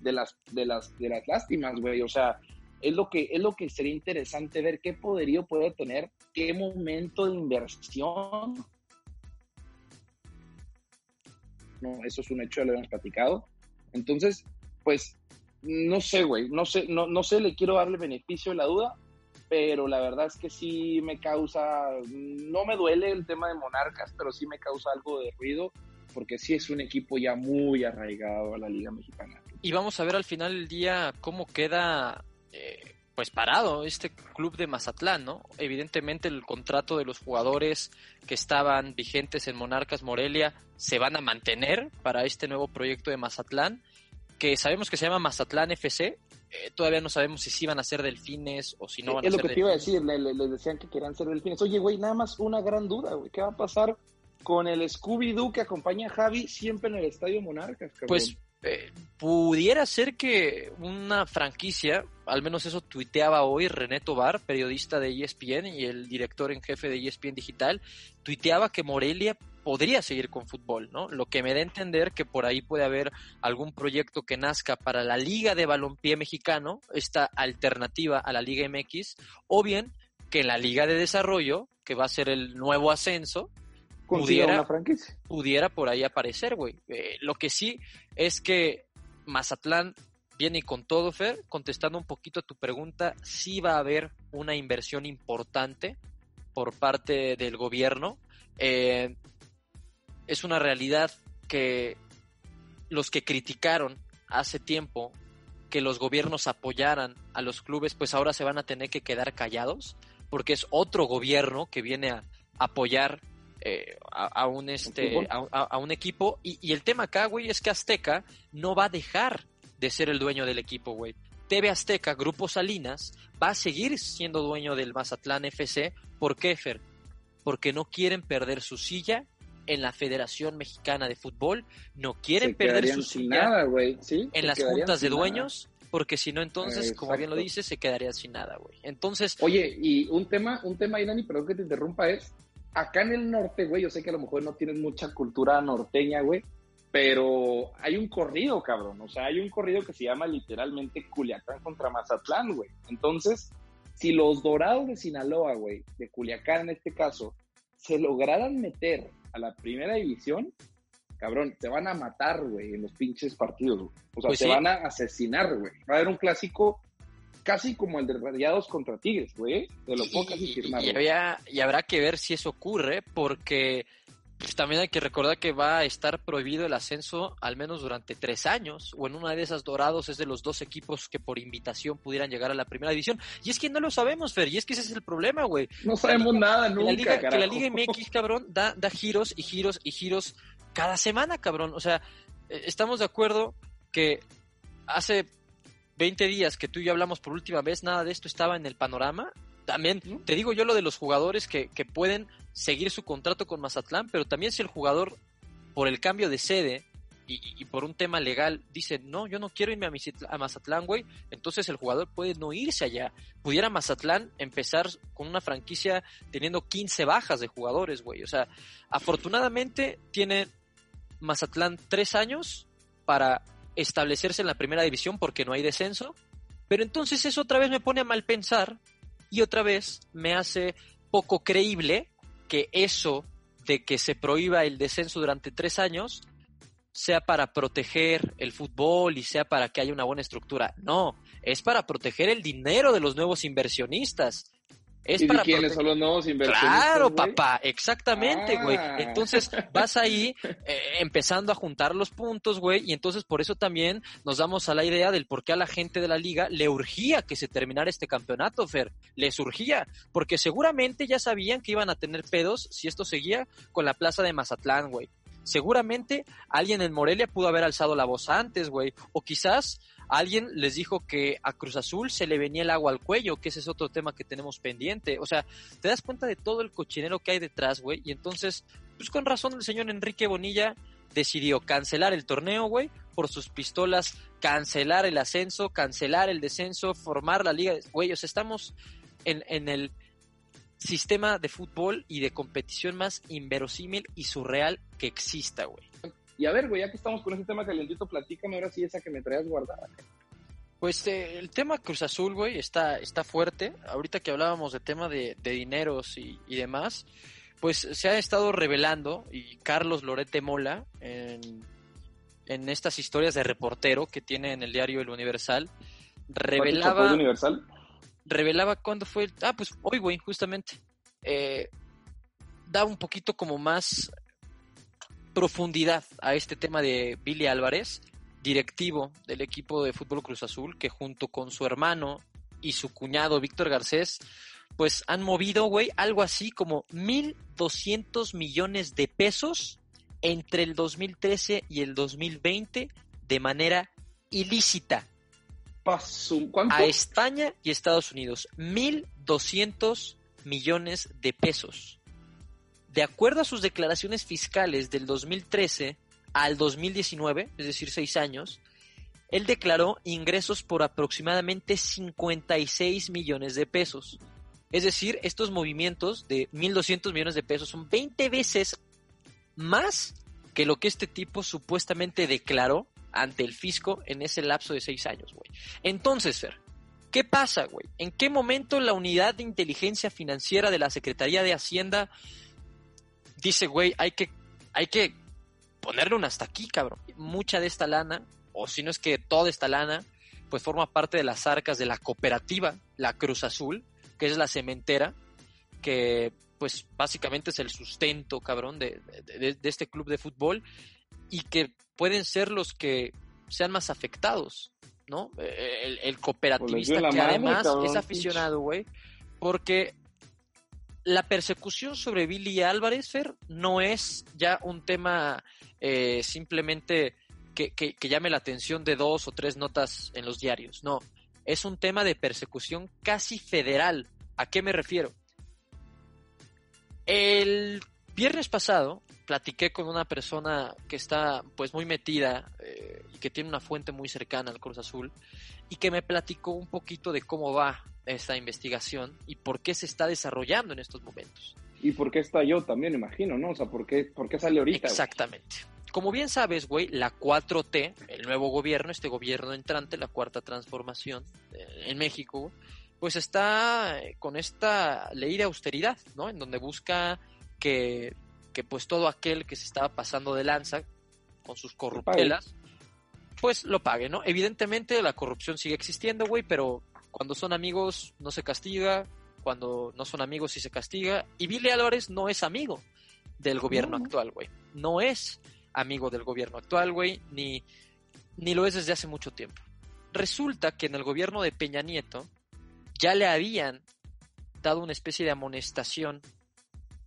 de, las, de, las, de las lástimas, güey. O sea, es lo, que, es lo que sería interesante ver qué poderío puede tener, qué momento de inversión. No, eso es un hecho, ya lo hemos platicado. Entonces, pues no sé, güey, no sé, no, no sé, le quiero darle beneficio de la duda, pero la verdad es que sí me causa, no me duele el tema de Monarcas, pero sí me causa algo de ruido, porque sí es un equipo ya muy arraigado a la Liga Mexicana. Y vamos a ver al final del día cómo queda eh, pues parado este club de Mazatlán, ¿no? Evidentemente el contrato de los jugadores que estaban vigentes en Monarcas Morelia se van a mantener para este nuevo proyecto de Mazatlán que sabemos que se llama Mazatlán FC. Eh, todavía no sabemos si sí van a ser delfines o si no van a ser delfines. Es lo que te iba a decir, les decían que querían ser delfines. Oye, güey, nada más una gran duda, güey. ¿Qué va a pasar con el Scooby-Doo que acompaña a Javi siempre en el Estadio Monarcas, cabrón? Pues eh, pudiera ser que una franquicia, al menos eso tuiteaba hoy René Tobar, periodista de ESPN y el director en jefe de ESPN Digital, tuiteaba que Morelia podría seguir con fútbol, ¿no? Lo que me da a entender que por ahí puede haber algún proyecto que nazca para la Liga de Balompié Mexicano, esta alternativa a la Liga MX, o bien que la Liga de Desarrollo, que va a ser el nuevo ascenso, pudiera, pudiera por ahí aparecer, güey. Eh, lo que sí es que Mazatlán viene con todo, Fer, contestando un poquito a tu pregunta, sí va a haber una inversión importante por parte del gobierno. Eh, es una realidad que los que criticaron hace tiempo que los gobiernos apoyaran a los clubes, pues ahora se van a tener que quedar callados, porque es otro gobierno que viene a apoyar eh, a, un este a, un equipo y, y, el tema acá, güey, es que Azteca no va a dejar de ser el dueño del equipo, güey. TV Azteca, Grupo Salinas, va a seguir siendo dueño del Mazatlán FC. ¿Por qué, Fer? Porque no quieren perder su silla en la Federación Mexicana de Fútbol, no quieren perder su silla en las juntas de dueños, porque si no entonces, como bien lo dices, se quedarían sin nada, güey. Entonces, oye, y un tema, un tema, Irani, perdón que te interrumpa, es acá en el norte, güey, yo sé que a lo mejor no tienes mucha cultura norteña, güey, pero hay un corrido, cabrón, o sea, hay un corrido que se llama literalmente Culiacán contra Mazatlán, güey. Entonces, si los Dorados de Sinaloa, güey, de Culiacán en este caso, se lograran meter a la primera división, cabrón, te van a matar, güey, en los pinches partidos. O sea, pues te van a asesinar, güey. Va a haber un clásico casi como el de Rayados contra Tigres, güey. Te lo puedo casi firmar. Y, habrá que ver si eso ocurre, porque también hay que recordar que va a estar prohibido el ascenso al menos durante tres años, o en una de esas dorados es de los dos equipos que por invitación pudieran llegar a la primera división. Y es que no lo sabemos, Fer, y es que ese es el problema, güey. No sabemos nada nunca, la Liga, Que la Liga MX, cabrón, da, da giros y giros y giros cada semana, cabrón. O sea, eh, estamos de acuerdo que hace 20 días que tú y yo hablamos por última vez, nada de esto estaba en el panorama también te digo yo lo de los jugadores que, que pueden seguir su contrato con Mazatlán, pero también si el jugador, por el cambio de sede y, por un tema legal, dice, no, yo no quiero irme a, Mazatlán, güey, entonces el jugador puede no irse allá. Pudiera Mazatlán empezar con una franquicia teniendo 15 bajas de jugadores, güey. O sea, afortunadamente tiene Mazatlán tres años para establecerse en la primera división porque no hay descenso. Pero entonces eso otra vez me pone a mal pensar y otra vez me hace poco creíble que eso de que se prohíba el descenso durante tres años sea para proteger el fútbol y sea para que haya una buena estructura. No, es para proteger el dinero de los nuevos inversionistas. Es ¿Y para quiénes son los nuevos inversionistas? Claro, papá, exactamente, güey. Ah. Entonces vas ahí eh, empezando a juntar los puntos, güey, y entonces por eso también nos damos a la idea del por qué a la gente de la liga le urgía que se terminara este campeonato, Fer. Les urgía, porque seguramente ya sabían que iban a tener pedos si esto seguía con la plaza de Mazatlán, güey. Seguramente alguien en Morelia pudo haber alzado la voz antes, güey. O quizás alguien les dijo que a Cruz Azul se le venía el agua al cuello, que ese es otro tema que tenemos pendiente. O sea, te das cuenta de todo el cochinero que hay detrás, güey. Y entonces, pues con razón el señor Enrique Bonilla decidió cancelar el torneo, güey, por sus pistolas, cancelar el ascenso, cancelar el descenso, formar la liga. Güey, o sea, estamos en, en el sistema de fútbol y de competición más inverosímil y surreal que exista, güey. Y a ver, güey, ya que estamos con ese tema calientito, platícame ahora sí esa que me traías guardada. Pues eh, el tema Cruz Azul, güey, está, está fuerte. Ahorita que hablábamos de tema de, de dineros y, y demás, pues se ha estado revelando, y Carlos Lorete Mola, en, en estas historias de reportero que tiene en el diario El Universal, revelaba... Universal? revelaba cuándo fue el... Ah, pues hoy, güey, justamente. Eh, da un poquito como más profundidad a este tema de Billy Álvarez, directivo del equipo de fútbol Cruz Azul, que junto con su hermano y su cuñado Víctor Garcés, pues han movido, güey, algo así como 1.200 millones de pesos entre el 2013 y el 2020 de manera ilícita ¿Cuánto? a España y Estados Unidos. 1.200 millones de pesos. De acuerdo a sus declaraciones fiscales del 2013 al 2019, es decir, seis años, él declaró ingresos por aproximadamente 56 millones de pesos. Es decir, estos movimientos de 1.200 millones de pesos son 20 veces más que lo que este tipo supuestamente declaró ante el fisco en ese lapso de seis años, güey. Entonces, Fer, ¿qué pasa, güey? ¿En qué momento la unidad de inteligencia financiera de la Secretaría de Hacienda dice, güey, hay que, hay que ponerle un hasta aquí, cabrón? Mucha de esta lana, o si no es que toda esta lana, pues forma parte de las arcas de la cooperativa, la Cruz Azul, que es la cementera, que pues básicamente es el sustento, cabrón, de, de, de este club de fútbol y que pueden ser los que sean más afectados, ¿no? El, el cooperativista que además cabrón, es aficionado, güey, porque la persecución sobre Billy Álvarez, Fer, no es ya un tema eh, simplemente que, llame la atención de dos o tres notas en los diarios, no, es un tema de persecución casi federal. ¿A qué me refiero? El viernes pasado platiqué con una persona que está pues muy metida eh, y que tiene una fuente muy cercana al Cruz Azul y que me platicó un poquito de cómo va esta investigación y por qué se está desarrollando en estos momentos. ¿Y por qué está yo también, imagino, no? O sea, ¿por qué, por qué sale ahorita? Exactamente. Güey? Como bien sabes, güey, la 4T, el nuevo gobierno, este gobierno entrante, la cuarta transformación eh, en México, pues está con esta ley de austeridad, ¿no? En donde busca que, que pues todo aquel que se estaba pasando de lanza con sus corruptelas, pues lo pague, ¿no? Evidentemente la corrupción sigue existiendo, güey, pero cuando son amigos no se castiga, cuando no son amigos sí se castiga, y Billy Álvarez no es amigo del gobierno No. actual, güey. No es amigo del gobierno actual, güey, ni, ni lo es desde hace mucho tiempo. Resulta que en el gobierno de Peña Nieto ya le habían dado una especie de amonestación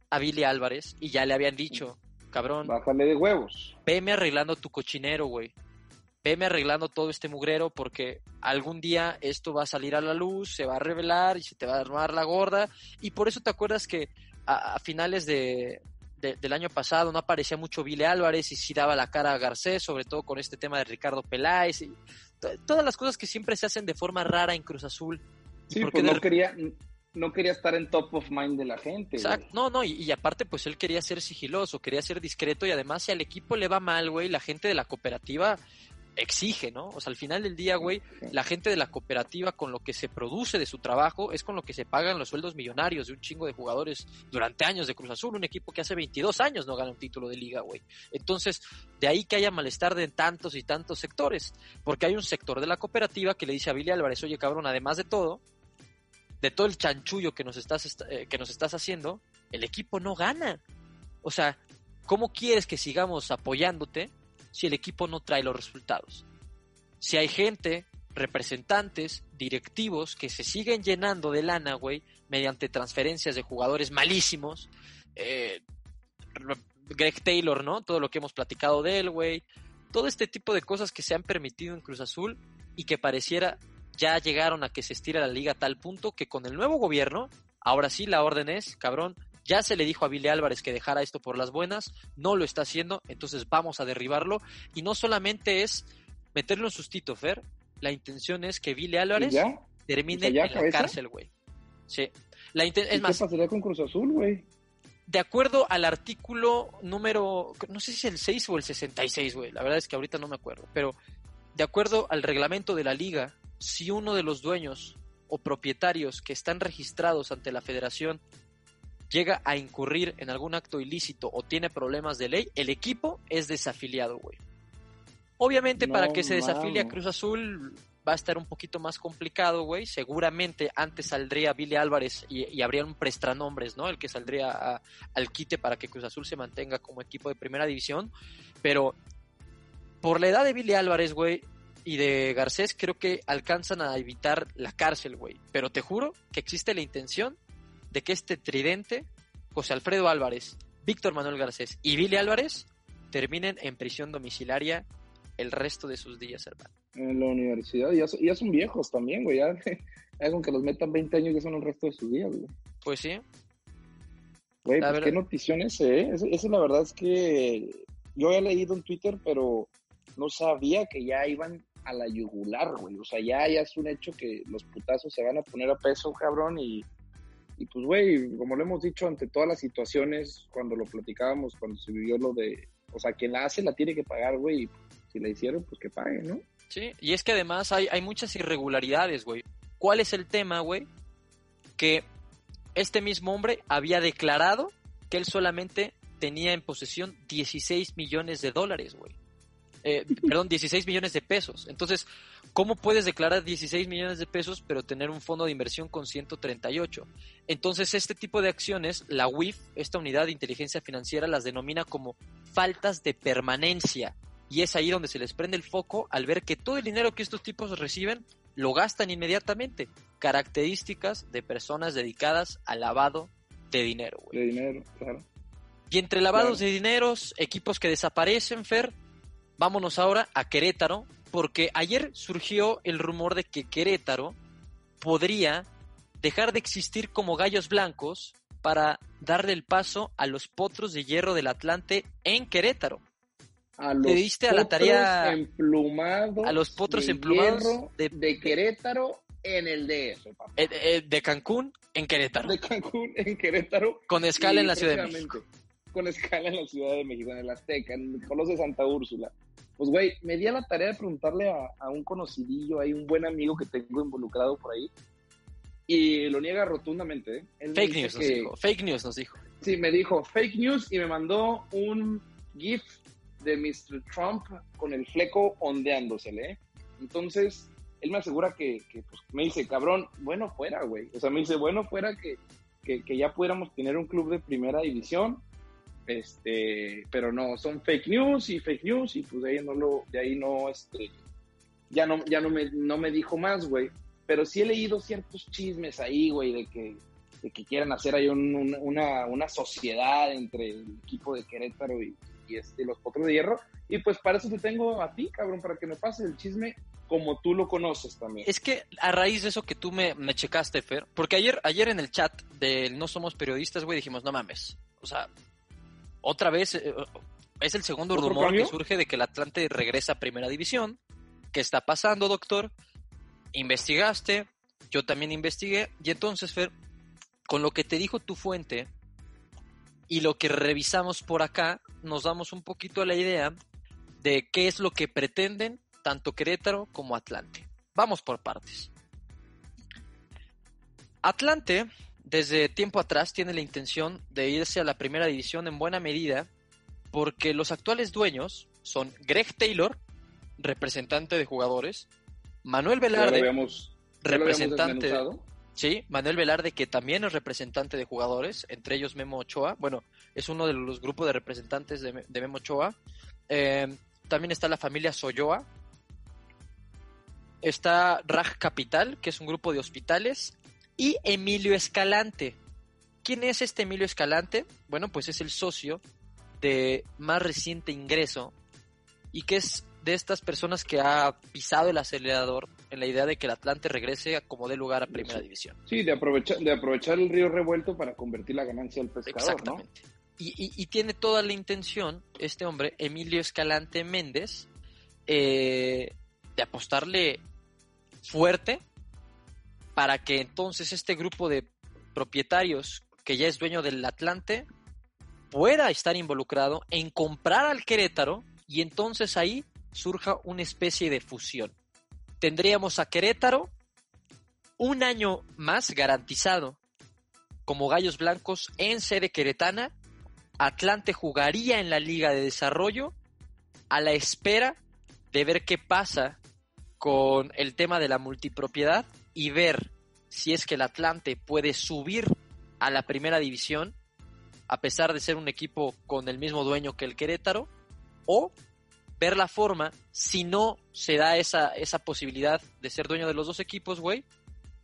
a Billy Álvarez y ya le habían dicho, cabrón, Bájale de huevos. veme arreglando tu cochinero, güey. Veme arreglando todo este mugrero porque algún día esto va a salir a la luz, se va a revelar y se te va a armar la gorda. Y por eso te acuerdas que a, a finales de, de, del año pasado no aparecía mucho Billy Álvarez y sí daba la cara a Garcés, sobre todo con este tema de Ricardo Peláez y to- todas las cosas que siempre se hacen de forma rara en Cruz Azul. ¿Y Sí, por pues no quería, no quería estar en top of mind de la gente. güey. Exacto. No, no, y, y aparte, pues él quería ser sigiloso, quería ser discreto y además si al equipo le va mal, güey, la gente de la cooperativa exige, ¿no? O sea, al final del día, güey, la gente de la cooperativa con lo que se produce de su trabajo es con lo que se pagan los sueldos millonarios de un chingo de jugadores durante años de Cruz Azul, un equipo que hace 22 años no gana un título de liga, güey. Entonces, de ahí que haya malestar de tantos y tantos sectores, porque hay un sector de la cooperativa que le dice a Billy Álvarez, oye, cabrón, además de todo, de todo el chanchullo que nos estás, eh, que nos estás haciendo, el equipo no gana. O sea, ¿cómo quieres que sigamos apoyándote si el equipo no trae los resultados? Si hay gente, representantes, directivos que se siguen llenando de lana, güey, mediante transferencias de jugadores malísimos, eh, Greg Taylor, ¿no? Todo lo que hemos platicado de él, güey. Todo este tipo de cosas que se han permitido en Cruz Azul y que pareciera ya llegaron a que se estira la liga a tal punto que con el nuevo gobierno, ahora sí la orden es, cabrón, ya se le dijo a Billy Álvarez que dejara esto por las buenas, no lo está haciendo, entonces vamos a derribarlo. Y no solamente es meterlo en sustito, Fer, la intención es que Billy Álvarez termine en la cárcel, güey. Sí. La es más, ¿Qué pasaría con Cruz Azul, güey? De acuerdo al artículo número, no sé si es el 6 o el 66, güey, la verdad es que ahorita no me acuerdo, pero de acuerdo al reglamento de la liga, si uno de los dueños o propietarios que están registrados ante la federación llega a incurrir en algún acto ilícito o tiene problemas de ley, el equipo es desafiliado, güey. Obviamente para que se desafilie a Cruz Azul va a estar un poquito más complicado, güey. Seguramente antes saldría Billy Álvarez y, habría un prestanombres, ¿no? El que saldría al quite para que Cruz Azul se mantenga como equipo de primera división. Pero por la edad de Billy Álvarez, güey, y de Garcés, creo que alcanzan a evitar la cárcel, güey. Pero te juro que existe la intención de que este tridente, José Alfredo Álvarez, Víctor Manuel Garcés y Billy Álvarez terminen en prisión domiciliaria el resto de sus días, hermano. En la universidad, ya, ya son viejos también, güey. Ya, con que los metan 20 años ya son el resto de sus días, güey. Pues sí. Güey, pues qué noticiones, ¿eh? Eso, la verdad es que yo he leído en Twitter, pero no sabía que ya iban a la yugular, güey. O sea, ya, ya es un hecho que los putazos se van a poner a peso, cabrón, y y pues, güey, como lo hemos dicho ante todas las situaciones, cuando lo platicábamos, cuando se vivió lo de, o sea, quien la hace la tiene que pagar, güey, si la hicieron, pues que pague, ¿no? Sí, y es que además hay, hay muchas irregularidades, güey. ¿Cuál es el tema, güey? Que este mismo hombre había declarado que él solamente tenía en posesión 16 millones de dólares, güey. Eh, perdón, 16 millones de pesos. Entonces, ¿cómo puedes declarar 16 millones de pesos pero tener un fondo de inversión con 138? Entonces, este tipo de acciones, la UIF, esta unidad de inteligencia financiera, las denomina como faltas de permanencia. Y es ahí donde se les prende el foco al ver que todo el dinero que estos tipos reciben lo gastan inmediatamente. Características de personas dedicadas al lavado de dinero. De dinero, claro. Y entre lavados de dineros, equipos que desaparecen, Fer, vámonos ahora a Querétaro, porque ayer surgió el rumor de que Querétaro podría dejar de existir como gallos blancos para darle el paso a los potros de hierro del Atlante en Querétaro. A los diste a la tarea emplumados a los potros emplumados de, Querétaro en el DF, eh, eh, de Cancún en Querétaro. De Cancún en Querétaro. Con escala en la Ciudad de México. Con escala en la Ciudad de México, en el Azteca, en el Coloso de Santa Úrsula. Pues, güey, me di a la tarea de preguntarle a, un conocidillo, hay un buen amigo que tengo involucrado por ahí, y lo niega rotundamente. ¿eh? fake news nos dijo, fake news nos dijo. Sí, me dijo fake news y me mandó un GIF de Mr. Trump con el fleco ondeándosele. ¿eh? Entonces, él me asegura que, pues, me dice, cabrón, bueno fuera, güey. O sea, me dice, bueno fuera que, que, que, ya pudiéramos tener un club de primera división este, pero no, son fake news y fake news y pues de ahí no lo, de ahí no, este, ya no, ya no me, no me dijo más, güey. Pero sí he leído ciertos chismes ahí, güey, de que, de que quieren hacer ahí una, una sociedad entre el equipo de Querétaro y, este, los Potros de Hierro. Y pues para eso te tengo a ti, cabrón, para que me pases el chisme como tú lo conoces también. Es que a raíz de eso que tú me, me checaste, Fer, porque ayer, ayer en el chat de No Somos Periodistas, güey, dijimos, no mames, o sea, otra vez eh, es el segundo rumor que surge de que el Atlante regresa a Primera División. ¿Qué está pasando, doctor? Investigaste, yo también investigué, y entonces, Fer, con lo que te dijo tu fuente y lo que revisamos por acá, nos damos un poquito a la idea de qué es lo que pretenden tanto Querétaro como Atlante. Vamos por partes. Atlante, desde tiempo atrás, tiene la intención de irse a la primera división en buena medida porque los actuales dueños son Greg Taylor, representante de jugadores, Manuel Velarde, representante, sí, Manuel Velarde que también es representante de jugadores, entre ellos Memo Ochoa, bueno, es uno de los grupos de representantes de, Memo Ochoa. Eh, también está la familia Soyoa, está Raj Capital, que es un grupo de hospitales, y Emilio Escalante. ¿Quién es este Emilio Escalante? Bueno, pues es el socio de más reciente ingreso y que es de estas personas que ha pisado el acelerador en la idea de que el Atlante regrese a como dé lugar a Primera División. Sí, de aprovechar, de aprovechar el río revuelto para convertir la ganancia al pescador, Exactamente. Y, tiene toda la intención, este hombre, Emilio Escalante Méndez, eh, de apostarle fuerte para que entonces este grupo de propietarios que ya es dueño del Atlante pueda estar involucrado en comprar al Querétaro y entonces ahí surja una especie de fusión. Tendríamos a Querétaro un año más garantizado como Gallos Blancos en sede queretana. Atlante jugaría en la Liga de Desarrollo a la espera de ver qué pasa con el tema de la multipropiedad y ver si es que el Atlante puede subir a la primera división, a pesar de ser un equipo con el mismo dueño que el Querétaro, o ver la forma, si no se da esa, esa posibilidad de ser dueño de los dos equipos, güey,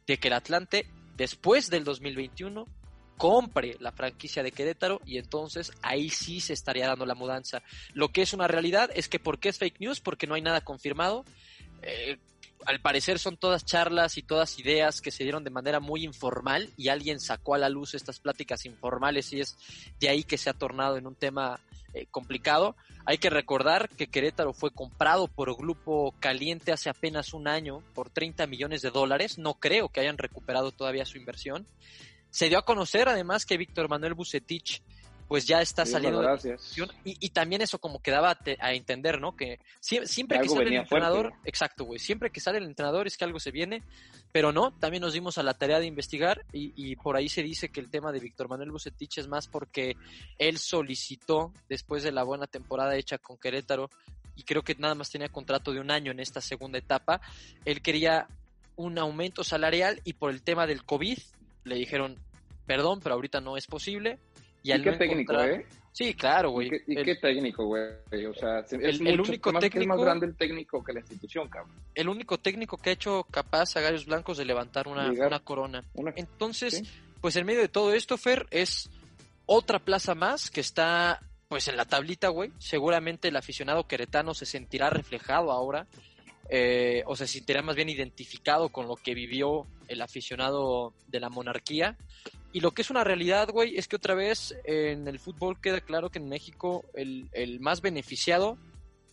de que el Atlante, después del 2021, compre la franquicia de Querétaro y entonces ahí sí se estaría dando la mudanza. Lo que es una realidad es que ¿por qué es fake news? Porque no hay nada confirmado. Eh, al parecer son todas charlas y todas ideas que se dieron de manera muy informal y alguien sacó a la luz estas pláticas informales y es de ahí que se ha tornado en un tema eh, complicado. Hay que recordar que Querétaro fue comprado por Grupo Caliente hace apenas un año por 30 millones de dólares. No creo que hayan recuperado todavía su inversión. Se dio a conocer además que Víctor Manuel Bucetich pues ya está saliendo y, y, también eso como que daba a entender, ¿no? Que siempre, que sale el entrenador, exacto, güey, siempre que sale el entrenador es que algo se viene, pero no, también nos dimos a la tarea de investigar y, y por ahí se dice que el tema de Víctor Manuel Bucetich es más porque él solicitó, después de la buena temporada hecha con Querétaro, y creo que nada más tenía contrato de un año en esta segunda etapa, él quería un aumento salarial y por el tema del COVID le dijeron, perdón, pero ahorita no es posible, y, qué técnico, ¿eh? Sí, claro, güey. ¿Y, qué, técnico, güey? O sea, es el, único más, técnico, más grande el técnico que la institución, cabrón. El único técnico que ha hecho capaz a Gallos Blancos de levantar una, una corona. Entonces, pues en medio de todo esto, Fer, es otra plaza más que está pues en la tablita, güey. Seguramente el aficionado queretano se sentirá reflejado ahora. Eh, o se sentirá más bien identificado con lo que vivió el aficionado de la monarquía. Y lo que es una realidad, güey, es que otra vez en el fútbol queda claro que en México el, más beneficiado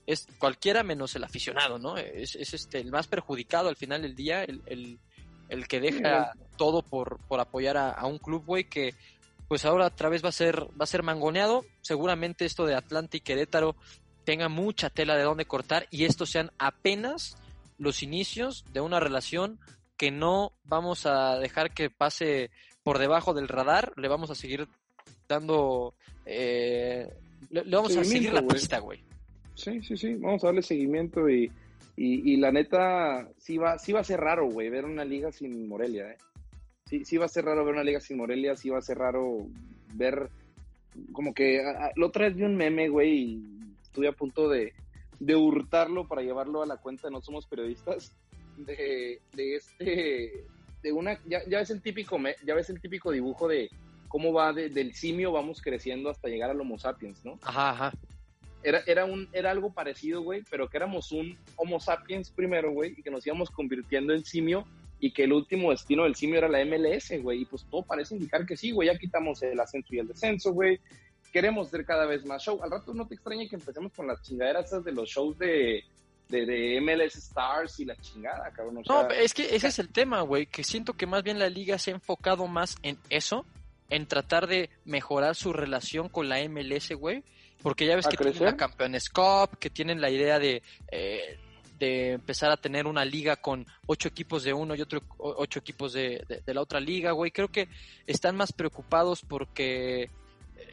es cualquiera menos el aficionado, ¿no? Es, este el más perjudicado al final del día, el, el, que deja todo por, por apoyar a, un club, güey, que pues ahora otra vez va a ser, va a ser mangoneado. Seguramente esto de Atlanta y Querétaro tenga mucha tela de dónde cortar y estos sean apenas los inicios de una relación que no vamos a dejar que pase por debajo del radar, le vamos a seguir dando, eh, le, vamos a seguir la pista, güey. Sí, sí, sí, vamos a darle seguimiento y, y, la neta, sí va, sí va a ser raro, güey, ver una liga sin Morelia, ¿eh? Sí, sí va a ser raro ver una liga sin Morelia, sí va a ser raro ver como que lo otra vez vi un meme, güey, y estuve a punto de, de hurtarlo para llevarlo a la cuenta de No Somos Periodistas, de, de este de una, ya, ya ves el típico, ya ves el típico dibujo de cómo va del simio, vamos creciendo hasta llegar al Homo sapiens, ¿no? Ajá, ajá. Era, era, un, era algo parecido, güey, pero que éramos un Homo sapiens primero, güey, y que nos íbamos convirtiendo en simio y que el último destino del simio era la MLS, güey, y pues todo parece indicar que sí, güey, ya quitamos el ascenso y el descenso, güey, queremos ser cada vez más show. Al rato no te extraña que empecemos con las chingaderas esas de los shows de, de, MLS Stars y la chingada, cabrón. no, es que ese es el tema, güey, que siento que más bien la liga se ha enfocado más en eso, en tratar de mejorar su relación con la MLS, güey, porque ya ves que tienen la Campeones Cup, que tienen la idea de... Eh, de empezar a tener una liga con ocho equipos de uno y otro ocho equipos de, de, la otra liga, güey. Creo que están más preocupados porque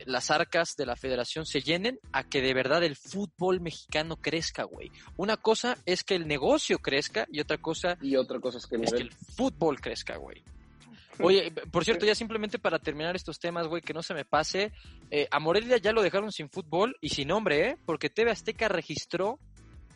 las arcas de la federación se llenen a que de verdad el fútbol mexicano crezca, güey. Una cosa es que el negocio crezca y otra cosa, y otra cosa es que, el fútbol crezca, güey. Oye, por cierto, ya simplemente para terminar estos temas, güey, que no se me pase, eh, a Morelia ya lo dejaron sin fútbol y sin nombre, ¿eh? Porque TV Azteca registró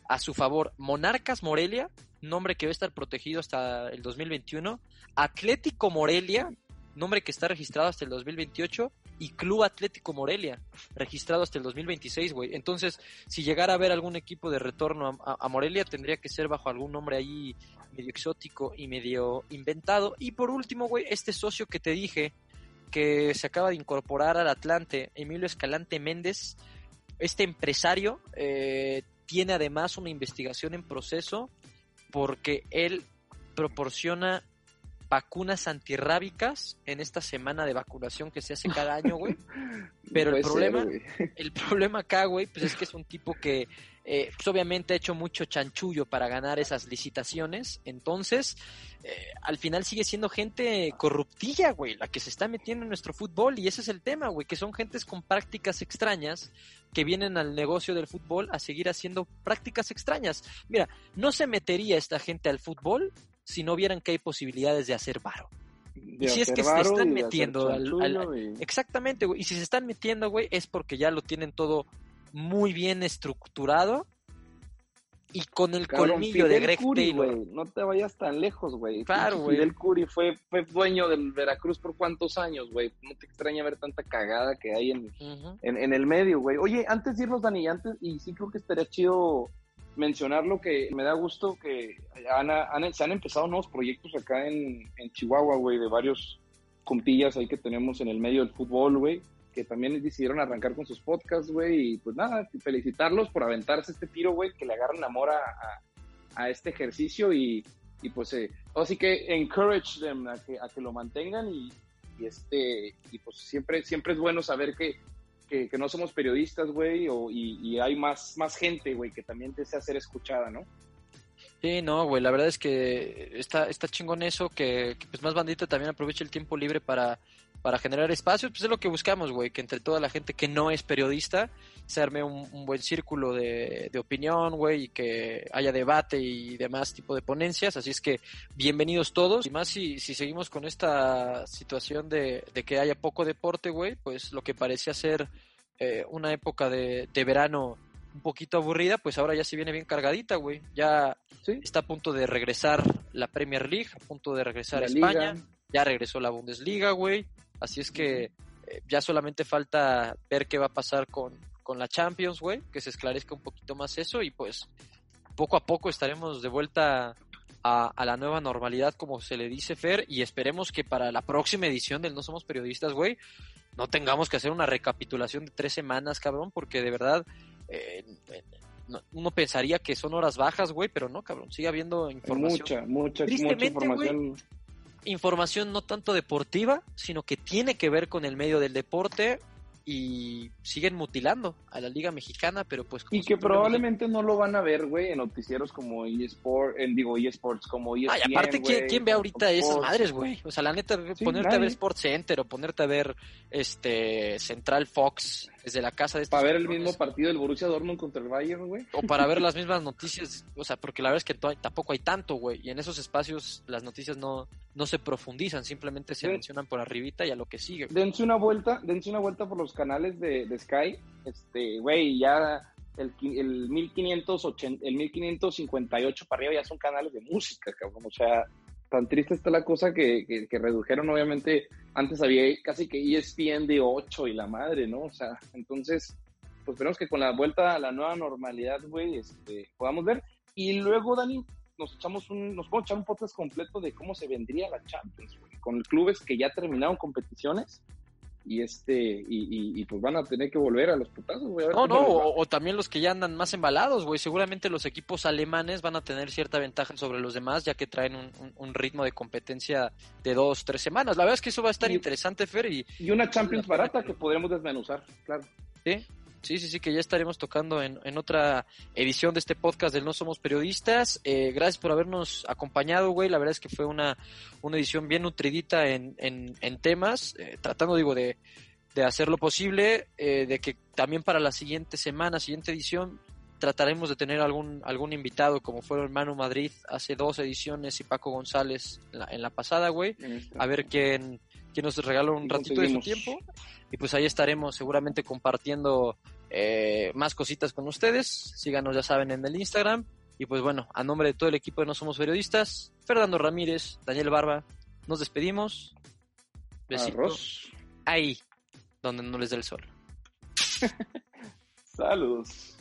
a su favor Monarcas Morelia, nombre que va a estar protegido hasta el 2021, Atlético Morelia, nombre que está registrado hasta el 2028, y Club Atlético Morelia, registrado hasta el 2026, güey. Entonces, si llegara a haber algún equipo de retorno a, Morelia, tendría que ser bajo algún nombre ahí medio exótico y medio inventado. Y por último, güey, este socio que te dije, que se acaba de incorporar al Atlante, Emilio Escalante Méndez, este empresario eh, tiene además una investigación en proceso porque él proporciona vacunas antirrábicas en esta semana de vacunación que se hace cada año, güey. Pero el problema, el problema acá, güey, pues es que es un tipo que eh, pues obviamente ha hecho mucho chanchullo para ganar esas licitaciones. Entonces, eh, al final sigue siendo gente corruptilla, güey, la que se está metiendo en nuestro fútbol. Y ese es el tema, güey, que son gentes con prácticas extrañas que vienen al negocio del fútbol a seguir haciendo prácticas extrañas. Mira, no se metería esta gente al fútbol si no vieran que hay posibilidades de hacer varo. y si es que se están metiendo al, Exactamente, güey. Y si se están metiendo, güey, es porque ya lo tienen todo muy bien estructurado y con el colmillo de Greg Taylor. no te vayas tan lejos, güey. Claro, güey. Fidel Curry fue, fue dueño del Veracruz por cuántos años, güey. No te extraña ver tanta cagada que hay en, en, en, el medio, güey. Oye, antes de irnos, Dani, antes, y sí creo que estaría chido mencionar lo que me da gusto que se han empezado nuevos proyectos acá en, Chihuahua, güey, de varios compillas ahí que tenemos en el medio del fútbol, güey, que también decidieron arrancar con sus podcasts, güey, y pues nada, felicitarlos por aventarse este tiro, güey, que le agarran amor a, este ejercicio y, pues eh, así que encourage them a que, a que lo mantengan y, y, este y pues siempre siempre es bueno saber que que, no somos periodistas, güey, y, hay más, más gente, güey, que también desea ser escuchada, ¿no? Sí, no, güey, la verdad es que está, está chingón eso, que, pues más bandita también aproveche el tiempo libre para, para generar espacios, pues es lo que buscamos, güey, que entre toda la gente que no es periodista se arme un, buen círculo de, opinión, güey, y que haya debate y demás tipo de ponencias, así es que bienvenidos todos, y más si, si seguimos con esta situación de, de que haya poco deporte, güey, pues lo que parecía ser eh, una época de, de verano un poquito aburrida, pues ahora ya se viene bien cargadita, güey. Ya está a punto de regresar la Premier League, a punto de regresar a España, ya regresó la Bundesliga, güey. Así es que eh, ya solamente falta ver qué va a pasar con, con la Champions, güey, que se esclarezca un poquito más eso y pues poco a poco estaremos de vuelta a, a, la nueva normalidad, como se le dice Fer, y esperemos que para la próxima edición del No Somos Periodistas, güey, no tengamos que hacer una recapitulación de tres semanas, cabrón, porque de verdad eh, uno pensaría que son horas bajas, güey, pero no, cabrón, sigue habiendo información. Mucha, mucha, mucha información. Información no tanto deportiva, sino que tiene que ver con el medio del deporte y siguen mutilando a la Liga Mexicana, pero pues... y que probablemente no lo van a ver, güey, en noticieros como eSport, en, digo, eSports, como ESPN, Ay, aparte, ¿quién, ve ahorita esas madres, güey? O sea, la neta, ponerte a ver Sports Center o ponerte a ver este Central Fox desde la casa de Para ver el mismo partido del Borussia Dortmund contra el Bayern, güey. O para ver las mismas noticias, o sea, porque la verdad es que tampoco hay tanto, güey, y en esos espacios las noticias no, no se profundizan, simplemente se mencionan por arribita y a lo que sigue. Dense una vuelta, dense una vuelta por los canales de, de Sky, este, güey, ya el, el 1580, el 1558 para arriba ya son canales de música, cabrón, o sea, tan triste está la cosa que, que, redujeron, obviamente, antes había casi que ESPN de 8 y la madre, ¿no? O sea, entonces, pues esperemos que con la vuelta a la nueva normalidad, güey, este, podamos ver. Y luego, Dani, nos echamos un, nos podemos echar un podcast completo de cómo se vendría la Champions, güey, con clubes que ya terminaron competiciones y este y, y, pues van a tener que volver a los putazos, güey. No, no, o, también los que ya andan más embalados, güey. Seguramente los equipos alemanes van a tener cierta ventaja sobre los demás, ya que traen un, ritmo de competencia de dos, tres semanas. La verdad es que eso va a estar interesante, Fer. Y, y una Champions barata que podremos desmenuzar, claro. Sí, Sí, sí, sí, que ya estaremos tocando en, en otra edición de este podcast del No Somos Periodistas. Eh, gracias por habernos acompañado, güey. La verdad es que fue una, una edición bien nutridita en, en, en temas, eh, tratando, digo, de, de hacer lo posible, eh, de que también para la siguiente semana, siguiente edición, trataremos de tener algún, algún invitado, como fueron Manu Madrid hace dos ediciones y Paco González en la, en la pasada, güey. A ver quién, quién nos regala un ratito de su tiempo. Y pues ahí estaremos seguramente compartiendo eh, más cositas con ustedes. Síganos, ya saben, en el Instagram. Y pues bueno, a nombre de todo el equipo de No Somos Periodistas, Fernando Ramírez, Daniel Barba, nos despedimos. Besito. Arroz. Ahí, donde no les dé el sol. Saludos.